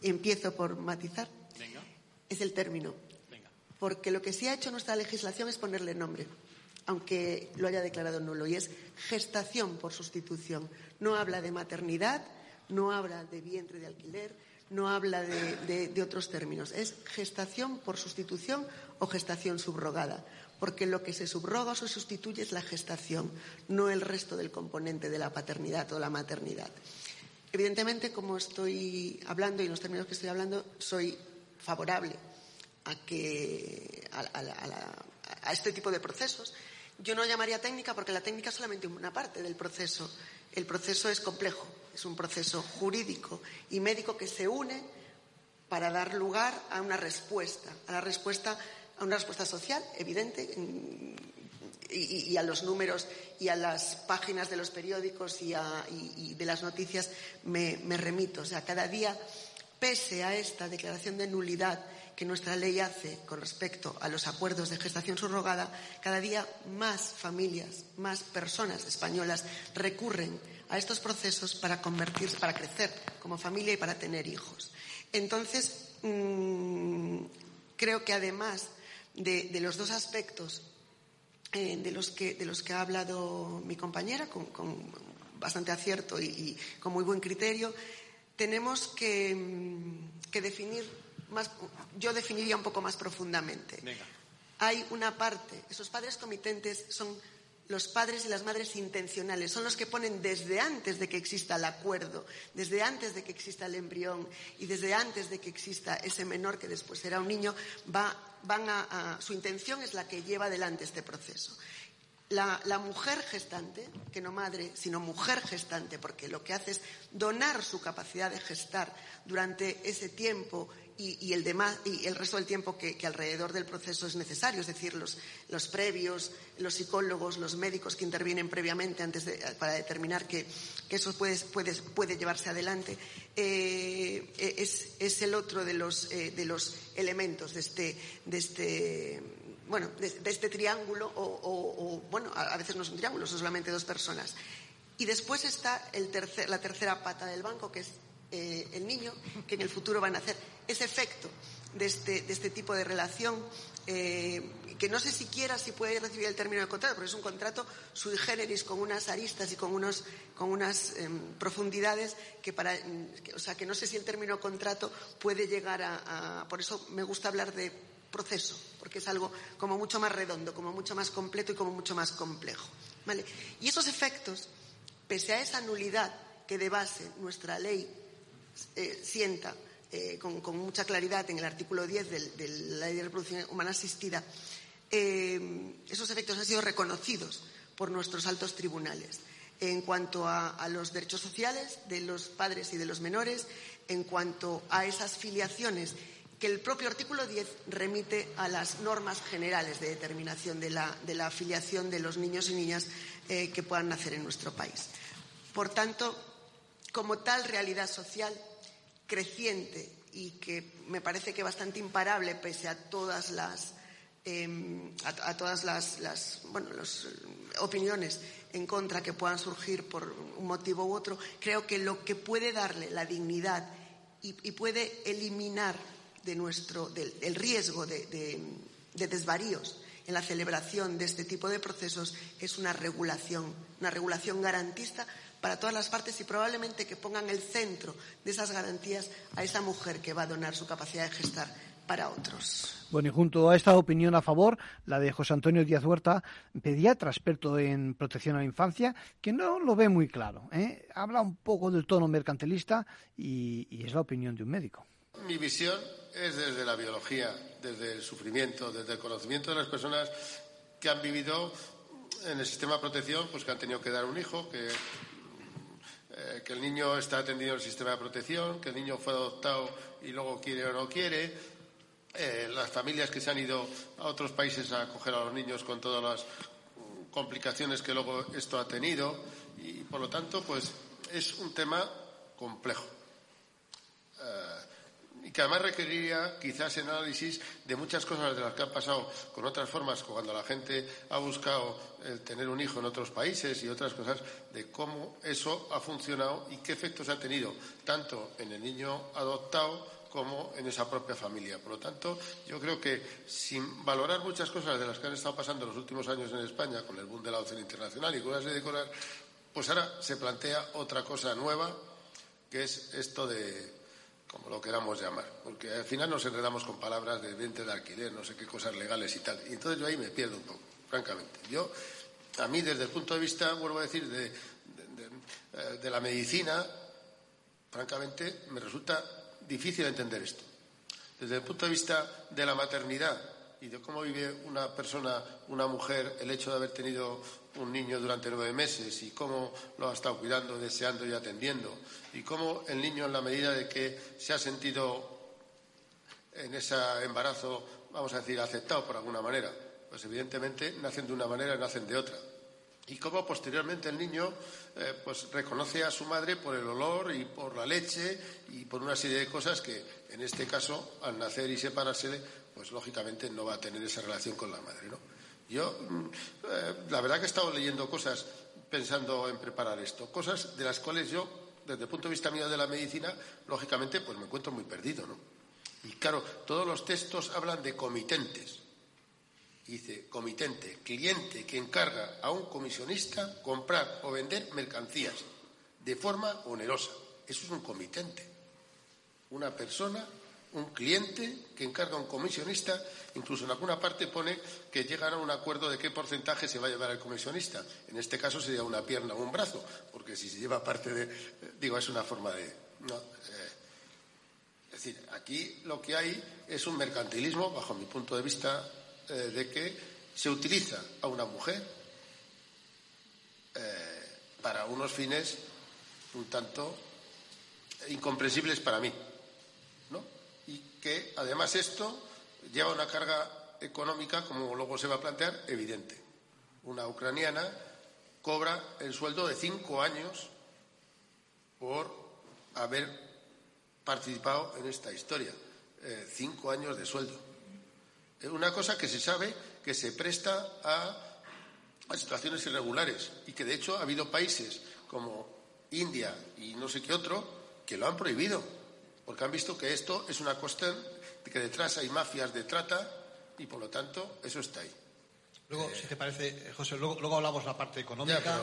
Empiezo por matizar. Venga. Es el término. Venga. Porque lo que sí ha hecho nuestra legislación es ponerle nombre, aunque lo haya declarado nulo, y es gestación por sustitución. No habla de maternidad, no habla de vientre de alquiler, no habla de, otros términos. Es gestación por sustitución o gestación subrogada, porque lo que se subroga o se sustituye es la gestación, no el resto del componente de la paternidad o la maternidad. Evidentemente, como estoy hablando y en los términos que estoy hablando, soy favorable a, que, a este tipo de procesos. Yo no llamaría técnica porque la técnica es solamente una parte del proceso. El proceso es complejo, es un proceso jurídico y médico que se une para dar lugar a una respuesta, a la respuesta, a una respuesta social evidente y, a los números y a las páginas de los periódicos y, a, y de las noticias me, me remito. O sea, cada día, pese a esta declaración de nulidad que nuestra ley hace con respecto a los acuerdos de gestación subrogada, cada día más familias, más personas españolas recurren a estos procesos para convertirse, para crecer como familia y para tener hijos. Entonces, mmm, creo que además de, los dos aspectos eh, de, los que, de los que ha hablado mi compañera, con, bastante acierto y, con muy buen criterio, tenemos que, que definir más, yo definiría un poco más profundamente. Venga. Hay una parte, esos padres comitentes son los padres y las madres intencionales, son los que ponen desde antes de que exista el acuerdo, desde antes de que exista el embrión y desde antes de que exista ese menor que después será un niño, va, van a, a, su intención es la que lleva adelante este proceso. La, la, mujer gestante, que no madre, sino mujer gestante, porque lo que hace es donar su capacidad de gestar durante ese tiempo y, el, demás, y el resto del tiempo que, alrededor del proceso es necesario, es decir, los, previos, los psicólogos, los médicos que intervienen previamente antes para determinar que, eso puede, llevarse adelante, eh, es, es, el otro de los, eh, de los elementos de este, de este bueno, este triángulo, o, bueno, a, veces no es un triángulo, son solamente dos personas. Y después está la tercera pata del banco, que es eh, el niño, que en el futuro van a hacer ese efecto de este, de este tipo de relación, eh, que no sé siquiera si puede recibir el término de contrato, porque es un contrato sui generis con unas aristas y con, unos, con unas eh, profundidades que para, o sea, que no sé si el término contrato puede llegar a, a, por eso me gusta hablar de proceso, porque es algo como mucho más redondo, como mucho más completo y como mucho más complejo. ¿vale? Y esos efectos, pese a esa nulidad que de base nuestra ley eh, sienta eh, con, mucha claridad en el artículo 10 de, la Ley de Reproducción Humana Asistida, eh, esos efectos han sido reconocidos por nuestros altos tribunales en cuanto a, los derechos sociales de los padres y de los menores, en cuanto a esas filiaciones que el propio artículo 10 remite a las normas generales de determinación de la, de la afiliación de los niños y niñas que puedan nacer en nuestro país. Por tanto, como tal realidad social creciente y que me parece que bastante imparable pese a todas las eh, a, todas las, las bueno, los, opiniones en contra que puedan surgir por un motivo u otro, creo que lo que puede darle la dignidad y, puede eliminar de nuestro, del, el riesgo de, de desvaríos en la celebración de este tipo de procesos es una regulación, una regulación garantista para todas las partes y probablemente que pongan el centro de esas garantías a esa mujer que va a donar su capacidad de gestar para otros. Bueno, y junto a esta opinión a favor, la de José Antonio Díaz Huerta, pediatra experto en protección a la infancia, que no lo ve muy claro. ¿eh? Habla un poco del tono mercantilista y, y es la opinión de un médico. Mi visión es desde la biología, desde el sufrimiento, desde el conocimiento de las personas que han vivido en el sistema de protección, pues que han tenido que dar un hijo, que, eh, que el niño está atendido en el sistema de protección, que el niño fue adoptado y luego quiere o no quiere, eh, las familias que se han ido a otros países a acoger a los niños con todas las complicaciones que luego esto ha tenido. Y por lo tanto pues es un tema complejo. Eh, y que además requeriría quizás el análisis de muchas cosas de las que han pasado con otras formas cuando la gente ha buscado tener un hijo en otros países y otras cosas de cómo eso ha funcionado y qué efectos ha tenido tanto en el niño adoptado como en esa propia familia. Por lo tanto, yo creo que sin valorar muchas cosas de las que han estado pasando en los últimos años en España, con el boom de la adopción internacional y cosas de cosas, pues ahora se plantea otra cosa nueva, que es esto de, como lo queramos llamar, porque al final nos enredamos con palabras de venta de alquiler, no sé qué cosas legales y tal. Y entonces yo ahí me pierdo un poco, francamente. Yo, a mí, desde el punto de vista, vuelvo a decir, de, de, de la medicina, francamente, me resulta difícil entender esto. Desde el punto de vista de la maternidad y de cómo vive una persona, una mujer, el hecho de haber tenido un niño durante nueve meses y cómo lo ha estado cuidando, deseando y atendiendo, y cómo el niño, en la medida de que se ha sentido en ese embarazo, vamos a decir, aceptado por alguna manera, pues evidentemente nacen de una manera, nacen de otra. Y cómo posteriormente el niño eh, pues reconoce a su madre por el olor y por la leche y por una serie de cosas que en este caso al nacer y separarse pues lógicamente no va a tener esa relación con la madre ¿no? yo mm, eh, la verdad que he estado leyendo cosas pensando en preparar esto cosas de las cuales yo desde el punto de vista mío de la medicina lógicamente pues me encuentro muy perdido ¿no? y claro todos los textos hablan de comitentes dice comitente, cliente que encarga a un comisionista comprar o vender mercancías de forma onerosa. Eso es un comitente. Una persona, un cliente que encarga a un comisionista, incluso en alguna parte pone que llegan a un acuerdo de qué porcentaje se va a llevar el comisionista. En este caso sería una pierna o un brazo, porque si se lleva parte de. Digo, es una forma de. No, eh, es decir, aquí lo que hay es un mercantilismo, bajo mi punto de vista, eh, de que se utiliza a una mujer eh, para unos fines un tanto incomprensibles para mí, que además esto lleva una carga económica, como luego se va a plantear, evidente. Una ucraniana cobra el sueldo de cinco años por haber participado en esta historia. Eh, cinco años de sueldo una cosa que se sabe que se presta a, situaciones irregulares y que de hecho ha habido países como India y no sé qué otro que lo han prohibido porque han visto que esto es una cuestión de que detrás hay mafias de trata y por lo tanto eso está ahí. Luego, si te parece, José, luego, luego hablamos la parte económica,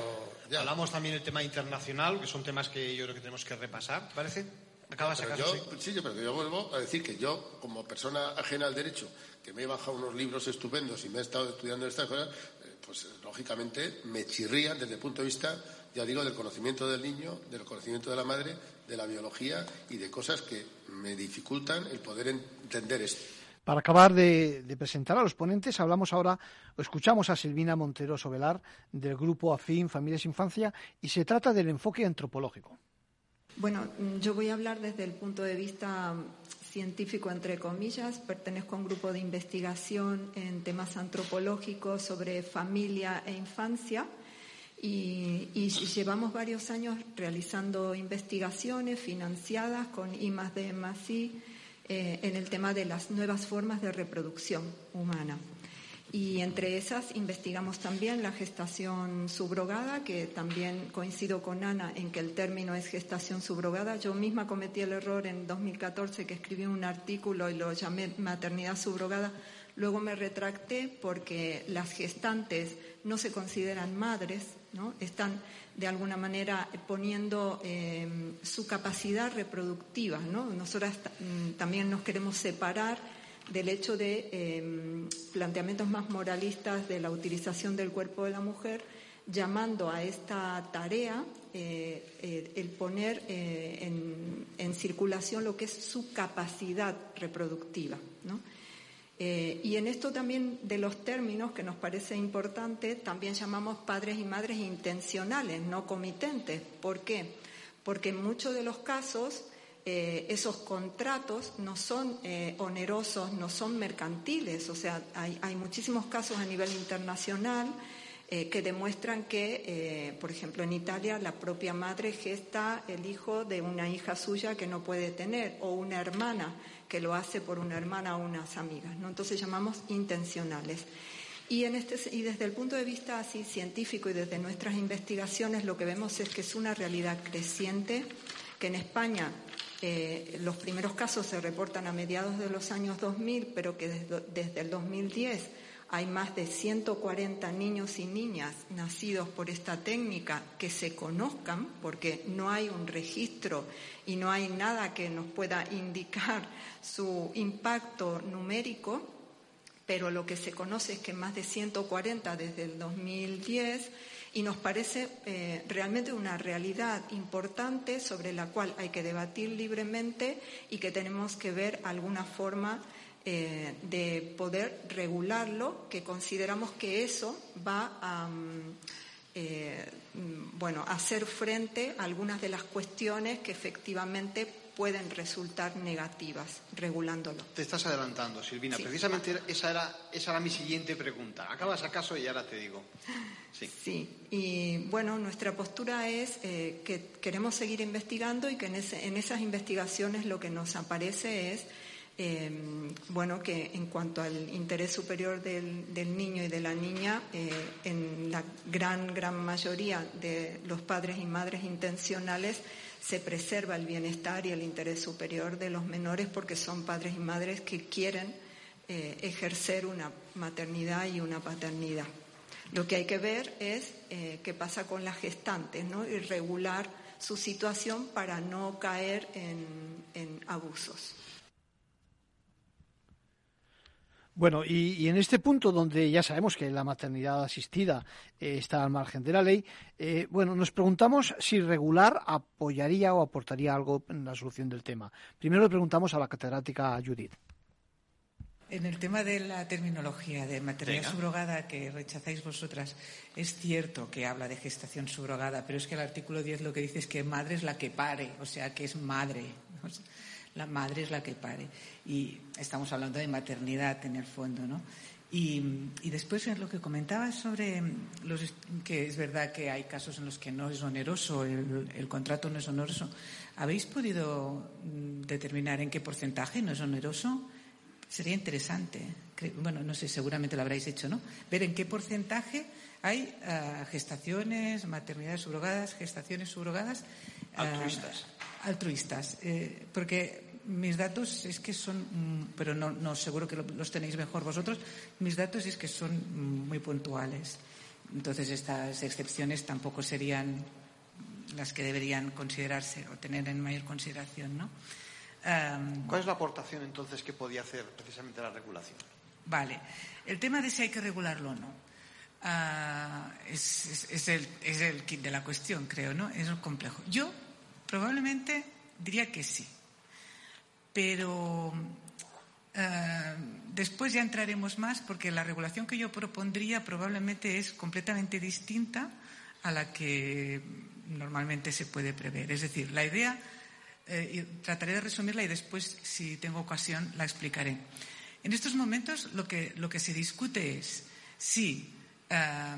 hablamos también el tema internacional, que son temas que yo creo que tenemos que repasar, ¿parece? Acabas yo, sí. pero yo vuelvo a decir que yo, como persona ajena al derecho, que me he bajado unos libros estupendos y me he estado estudiando estas cosas, eh, pues lógicamente me chirrían desde el punto de vista, ya digo, del conocimiento del niño, del conocimiento de la madre, de la biología y de cosas que me dificultan el poder entender esto. Para acabar de, de, presentar a los ponentes, hablamos ahora, o escuchamos a Silvina Montero Sobelar del grupo AFIN Familias Infancia y se trata del enfoque antropológico. Bueno, yo voy a hablar desde el punto de vista científico, entre comillas. Pertenezco a un grupo de investigación en temas antropológicos sobre familia e infancia. Y, y, llevamos varios años realizando investigaciones financiadas con I D eh, en el tema de las nuevas formas de reproducción humana. Y entre esas investigamos también la gestación subrogada, que también coincido con Ana en que el término es gestación subrogada. Yo misma cometí el error en 2014 que escribí un artículo y lo llamé maternidad subrogada. Luego me retracté porque las gestantes no se consideran madres, están de alguna manera poniendo eh, su capacidad reproductiva. ¿no? Nosotras mm, también nos queremos separar del hecho de em, planteamientos más moralistas de la utilización del cuerpo de la mujer, llamando a esta tarea eh, eh, el poner eh, en, circulación lo que es su capacidad reproductiva. Y en esto también de los términos que nos parece importante, también llamamos padres y madres intencionales, no comitentes. ¿Por qué? Porque en muchos de los casos eh, esos contratos no son eh, onerosos, no son mercantiles. O sea, hay, muchísimos casos a nivel internacional eh, que demuestran que, por ejemplo, en Italia la propia madre gesta el hijo de una hija suya que no puede tener o una hermana que lo hace por una hermana o unas amigas. Entonces llamamos intencionales. Este, y desde el punto de vista así científico y desde nuestras investigaciones lo que vemos es que es una realidad creciente, que en España eh, los primeros casos se reportan a mediados de los años 2000, pero que desde, el 2010 hay más de 140 niños y niñas nacidos por esta técnica que se conozcan, porque no hay un registro y no hay nada que nos pueda indicar su impacto numérico, pero lo que se conoce es que más de 140 desde el 2010 y nos parece eh, realmente una realidad importante sobre la cual hay que debatir libremente y que tenemos que ver alguna forma eh, de poder regularlo, que consideramos que eso va a, mm, eh, mm, bueno, hacer frente a algunas de las cuestiones que efectivamente pueden resultar negativas regulándolo. Te estás adelantando, Silvina. Precisamente esa era, esa era mi siguiente pregunta. Acabas acaso y ahora te digo. Sí. sí. Y bueno, nuestra postura es eh, que queremos seguir investigando y que en, en, esas investigaciones lo que nos aparece es em, bueno, que en cuanto al interés superior del, niño y de la niña, eh, en la gran, gran mayoría de los padres y madres intencionales, se preserva el bienestar y el interés superior de los menores porque son padres y madres que quieren eh, ejercer una maternidad y una paternidad. Lo que hay que ver es eh, qué pasa con las gestantes ¿no? y regular su situación para no caer en abusos. Bueno, y, en este punto donde ya sabemos que la maternidad asistida eh, está al margen de la ley, eh, bueno, nos preguntamos si regular apoyaría o aportaría algo en la solución del tema. Primero le preguntamos a la catedrática Judith. En el tema de la terminología de maternidad subrogada que rechazáis vosotras, es cierto que habla de gestación subrogada, pero es que el artículo 10 lo que dice es que madre es la que pare, o sea, que es madre la madre es la que pare. Y estamos hablando de maternidad en el fondo, ¿no? Y, después lo que comentabas sobre los, que es verdad que hay casos en los que no es oneroso, el, contrato no es oneroso. ¿Habéis podido mm, determinar en qué porcentaje no es oneroso? Sería interesante. Bueno, no sé, seguramente lo habréis hecho, ¿no? Ver en qué porcentaje hay ah, gestaciones, maternidades subrogadas, gestaciones subrogadas. Ah, altruistas. altruistas. Eh, porque mis datos es que son, mm, pero no, no seguro que los tenéis mejor vosotros, mis datos es que son mm, muy puntuales. Entonces estas excepciones tampoco serían las que deberían considerarse o tener en mayor consideración, ¿no? ¿Cuál es la aportación entonces que podía hacer precisamente la regulación? Vale. El tema de si hay que regularlo o no. Ah, es, el, kit de la cuestión, creo, ¿no? Es complejo. Yo probablemente diría que sí pero eh, después ya entraremos más porque la regulación que yo propondría probablemente es completamente distinta a la que normalmente se puede prever. Es decir, la idea, eh, trataré de resumirla y después, si tengo ocasión, la explicaré. En estos momentos lo que, lo que se discute es si, eh,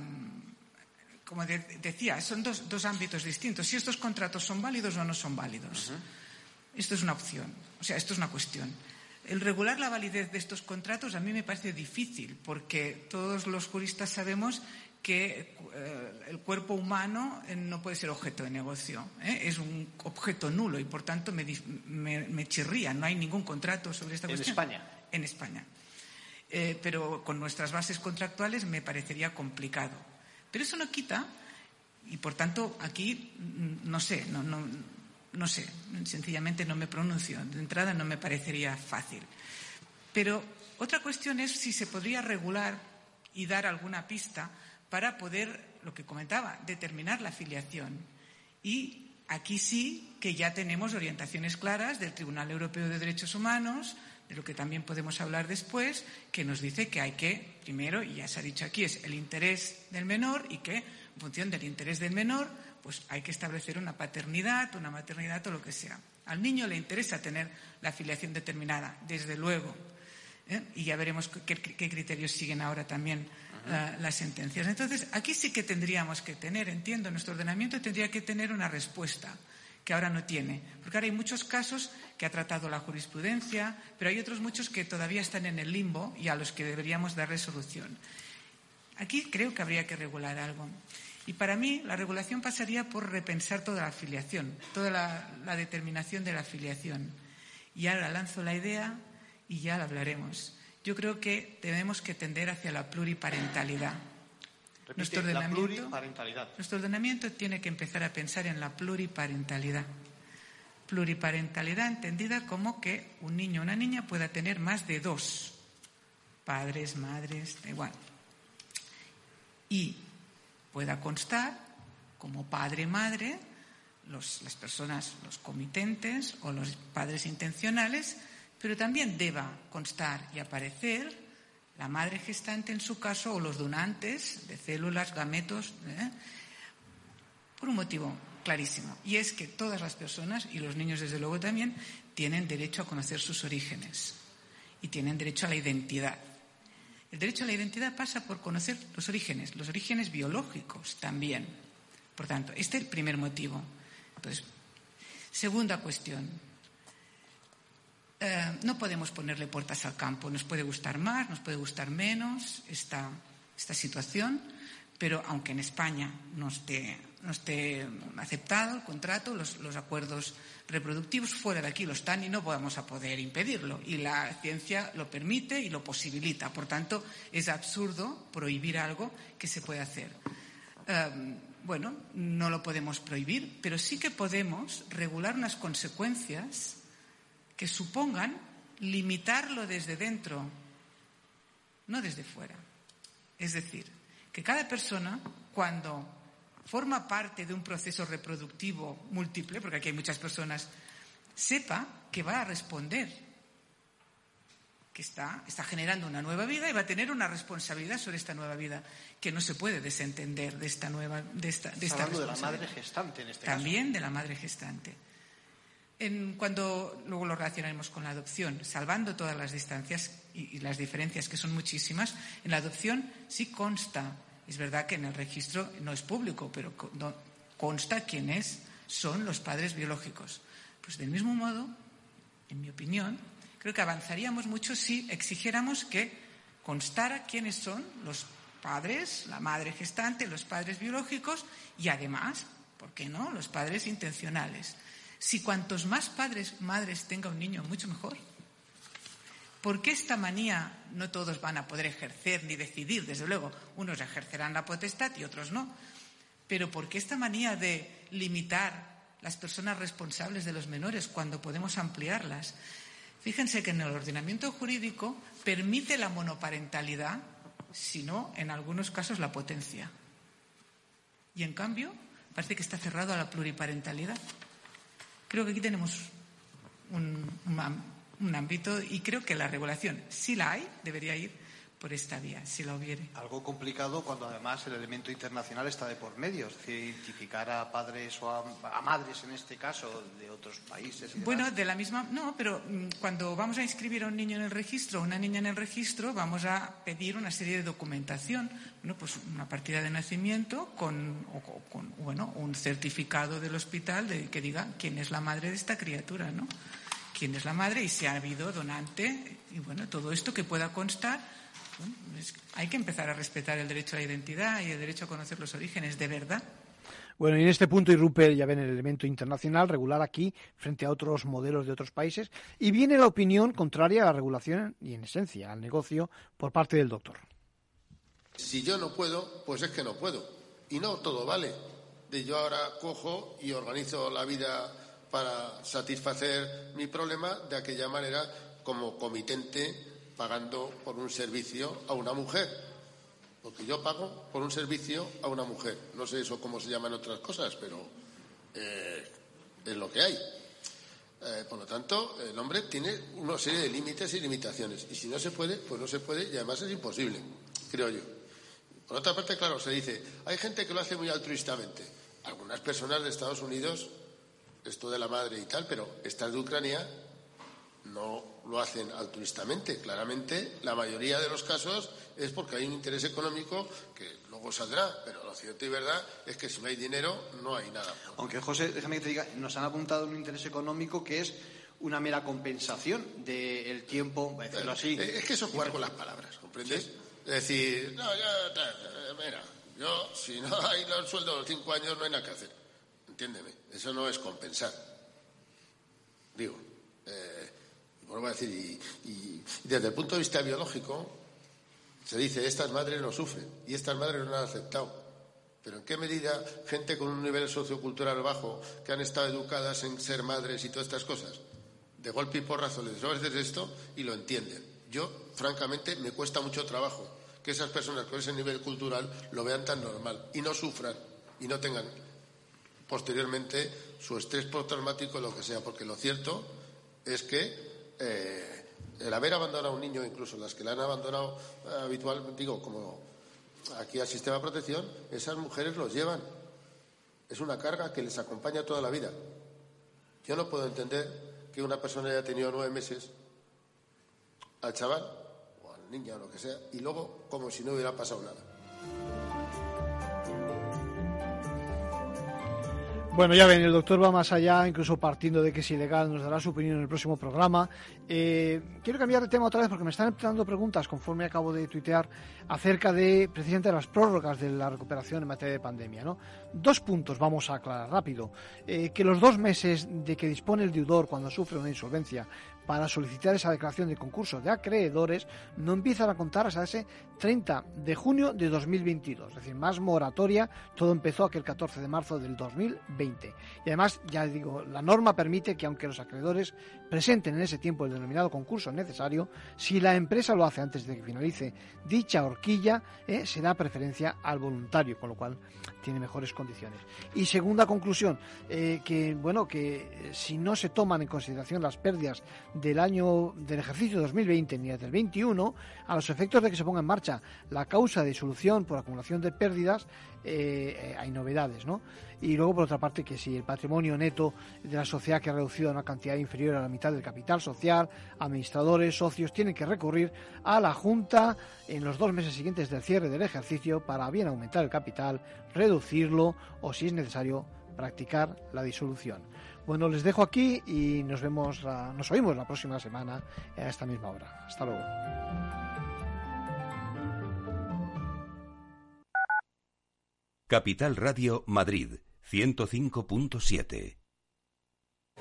como decía, son dos, dos, ámbitos distintos, si estos contratos son válidos o no son válidos. Esto es una opción, o sea, esto es una cuestión. El regular la validez de estos contratos a mí me parece difícil, porque todos los juristas sabemos que eh, el cuerpo humano eh, no puede ser objeto de negocio, ¿eh? es un objeto nulo y por tanto me, chirría, no hay ningún contrato sobre esta cuestión. ¿En España? En España. Pero con nuestras bases contractuales me parecería complicado. Pero eso no quita, y por tanto aquí, mm, no sé, no, no, sé, sencillamente no me pronuncio. De entrada no me parecería fácil. Pero Otra cuestión es si se podría regular y dar alguna pista para poder, lo que comentaba, determinar la filiación. Y aquí sí que ya tenemos orientaciones claras del Tribunal Europeo de Derechos Humanos, de lo que también podemos hablar después, que nos dice que hay que, primero, y ya se ha dicho aquí, es el interés del menor y que, en función del interés del menor, pues hay que establecer una paternidad, una maternidad o lo que sea. Al niño le interesa tener la filiación determinada, desde luego. ¿eh? Y ya veremos qué, criterios siguen ahora también uh, las sentencias. Entonces, aquí sí que tendríamos que tener, entiendo, nuestro ordenamiento tendría que tener una respuesta que ahora no tiene. Porque ahora hay muchos casos que ha tratado la jurisprudencia, pero hay otros muchos que todavía están en el limbo y a los que deberíamos dar resolución. Aquí creo que habría que regular algo. Y para mí la regulación pasaría por repensar toda la afiliación, toda la, determinación de la afiliación. Y ahora lanzo la idea y ya la hablaremos. Yo creo que tenemos que tender hacia la pluriparentalidad. Nuestro ordenamiento, pluriparentalidad. Nuestro ordenamiento tiene que empezar a pensar en la pluriparentalidad. Pluriparentalidad entendida como que un niño o una niña pueda tener más de dos padres, madres, da igual. Y pueda constar como padre-madre las personas, los comitentes o los padres intencionales, pero también deba constar y aparecer la madre gestante en su caso o los donantes de células, gametos, ¿eh? por un motivo clarísimo. Y es que todas las personas, y los niños desde luego también, tienen derecho a conocer sus orígenes y tienen derecho a la identidad. El derecho a la identidad pasa por conocer los orígenes, los orígenes biológicos también. Por tanto, este es el primer motivo. Entonces, segunda cuestión. Eh, no podemos ponerle puertas al campo. Nos puede gustar más, nos puede gustar menos esta, situación, pero aunque en España no esté, no esté aceptado el contrato, los, los acuerdos reproductivos fuera de aquí lo están y no vamos a poder impedirlo. Y la ciencia lo permite y lo posibilita. Por tanto, es absurdo prohibir algo que se puede hacer. Em, bueno, no lo podemos prohibir, pero sí que podemos regular unas consecuencias que supongan limitarlo desde dentro, no desde fuera. Es decir, que cada persona, cuando forma parte de un proceso reproductivo múltiple, porque aquí hay muchas personas, sepa que va a responder, que está, está generando una nueva vida y va a tener una responsabilidad sobre esta nueva vida, que no se puede desentender de esta nueva de esta, de esta de la madre gestante en este También de la madre gestante. Cuando luego lo relacionaremos con la adopción, salvando todas las distancias y, y las diferencias que son muchísimas, en la adopción sí consta es verdad que en el registro no es público, pero consta quiénes son los padres biológicos. Pues del mismo modo, en mi opinión, creo que avanzaríamos mucho si exigiéramos que constara quiénes son los padres, la madre gestante, los padres biológicos y además, ¿por qué no?, los padres intencionales. Si cuantos más padres, madres tenga un niño, mucho mejor. ¿Por qué esta manía no todos van a poder ejercer ni decidir? Desde luego, unos ejercerán la potestad y otros no. Pero ¿por qué esta manía de limitar las personas responsables de los menores cuando podemos ampliarlas? Fíjense que en el ordenamiento jurídico permite la monoparentalidad, sino en algunos casos la potencia. Y en cambio, parece que está cerrado a la pluriparentalidad. Creo que aquí tenemos un, un ámbito y creo que la regulación, si la hay, debería ir por esta vía, si la hubiere. Algo complicado cuando además el elemento internacional está de por medio, es decir, identificar a padres o a, madres en este caso de otros países. bueno, de la misma, no, pero mm, cuando vamos a inscribir a un niño en el registro o una niña en el registro, vamos a pedir una serie de documentación, bueno, pues una partida de nacimiento con, con bueno, un certificado del hospital de, que diga quién es la madre de esta criatura, ¿no? quién es la madre y si ha habido donante y bueno, todo esto que pueda constar. Hay que empezar a respetar el derecho a la identidad y el derecho a conocer los orígenes, de verdad. Bueno, y en este punto irrumpe, ya ven, el elemento internacional regular aquí frente a otros modelos de otros países y viene la opinión contraria a la regulación y, en esencia, al negocio por parte del doctor. Si yo no puedo, pues es que no puedo. Y no todo vale. De yo ahora cojo y organizo la vida para satisfacer mi problema de aquella manera como comitente pagando por un servicio a una mujer. Porque yo pago por un servicio a una mujer. No sé eso cómo se llaman otras cosas, pero eh, es lo que hay. Eh, por lo tanto, el hombre tiene una serie de límites y limitaciones. Y si no se puede, pues no se puede y además es imposible, creo yo. Por otra parte, claro, se dice, hay gente que lo hace muy altruistamente. Algunas personas de Estados Unidos, esto de la madre y tal, pero estas de Ucrania no lo hacen altruistamente. Claramente, la mayoría de los casos es porque hay un interés económico que luego saldrá, pero lo cierto y verdad es que si no hay dinero, no hay nada. Aunque, José, déjame que te diga, nos han apuntado un interés económico que es una mera compensación del tiempo, decirlo así. Es que eso es jugar con las palabras, ¿comprendes? Es decir, no, ya, mira, yo, si no hay los sueldos de los cinco años, no hay nada que hacer. Entiéndeme, eso no es compensar. Digo, eh, vuelvo a decir, y, desde el punto de vista biológico, se dice, estas madres no sufren y estas madres no han aceptado. Pero ¿en qué medida gente con un nivel sociocultural bajo, que han estado educadas en ser madres y todas estas cosas, de golpe y porrazo les hacer esto y lo entienden? Yo, francamente, me cuesta mucho trabajo que esas personas con ese nivel cultural lo vean tan normal y no sufran y no tengan posteriormente su estrés postraumático o lo que sea, porque lo cierto es que eh, el haber abandonado a un niño, incluso las que le han abandonado eh, habitualmente, digo, como aquí al sistema de protección, esas mujeres los llevan. Es una carga que les acompaña toda la vida. Yo no puedo entender que una persona haya tenido nueve meses al chaval o al niño o lo que sea y luego como si no hubiera pasado nada. Bueno, ya ven, el doctor va más allá, incluso partiendo de que es ilegal, nos dará su opinión en el próximo programa. Eh, quiero cambiar de tema otra vez porque me están entrando preguntas, conforme acabo de tuitear, acerca de precisamente las prórrogas de la recuperación en materia de pandemia. ¿no? Dos puntos vamos a aclarar rápido. Eh, que los dos meses de que dispone el deudor cuando sufre una insolvencia para solicitar esa declaración de concurso de acreedores no empiezan a contar hasta ese 30 de junio de 2022, es decir, más moratoria, todo empezó aquel 14 de marzo del 2020. Y además, ya digo, la norma permite que aunque los acreedores presenten en ese tiempo el denominado concurso necesario, si la empresa lo hace antes de que finalice dicha horquilla, eh, se da preferencia al voluntario, con lo cual tiene mejores condiciones. Y segunda conclusión, eh, que bueno, que eh, si no se toman en consideración las pérdidas del año del ejercicio 2020 ni del 21, a los efectos de que se ponga en marcha la causa de solución por acumulación de pérdidas, eh, hay novedades, ¿no? Y luego, por otra parte, que si el patrimonio neto de la sociedad que ha reducido a una cantidad inferior a la mitad del capital social, administradores, socios, tienen que recurrir a la Junta en los dos meses siguientes del cierre del ejercicio para bien aumentar el capital, reducirlo o, si es necesario, practicar la disolución. Bueno, les dejo aquí y nos vemos, nos oímos la próxima semana a esta misma hora. Hasta luego. Capital Radio Madrid 105.7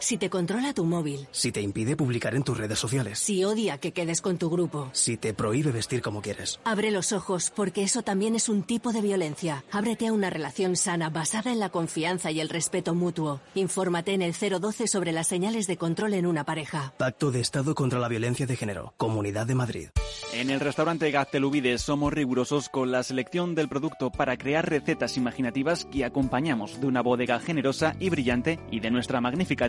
si te controla tu móvil. Si te impide publicar en tus redes sociales. Si odia que quedes con tu grupo. Si te prohíbe vestir como quieres. Abre los ojos porque eso también es un tipo de violencia. Ábrete a una relación sana basada en la confianza y el respeto mutuo. Infórmate en el 012 sobre las señales de control en una pareja. Pacto de Estado contra la Violencia de Género. Comunidad de Madrid. En el restaurante Gaztelubides somos rigurosos con la selección del producto para crear recetas imaginativas que acompañamos de una bodega generosa y brillante y de nuestra magnífica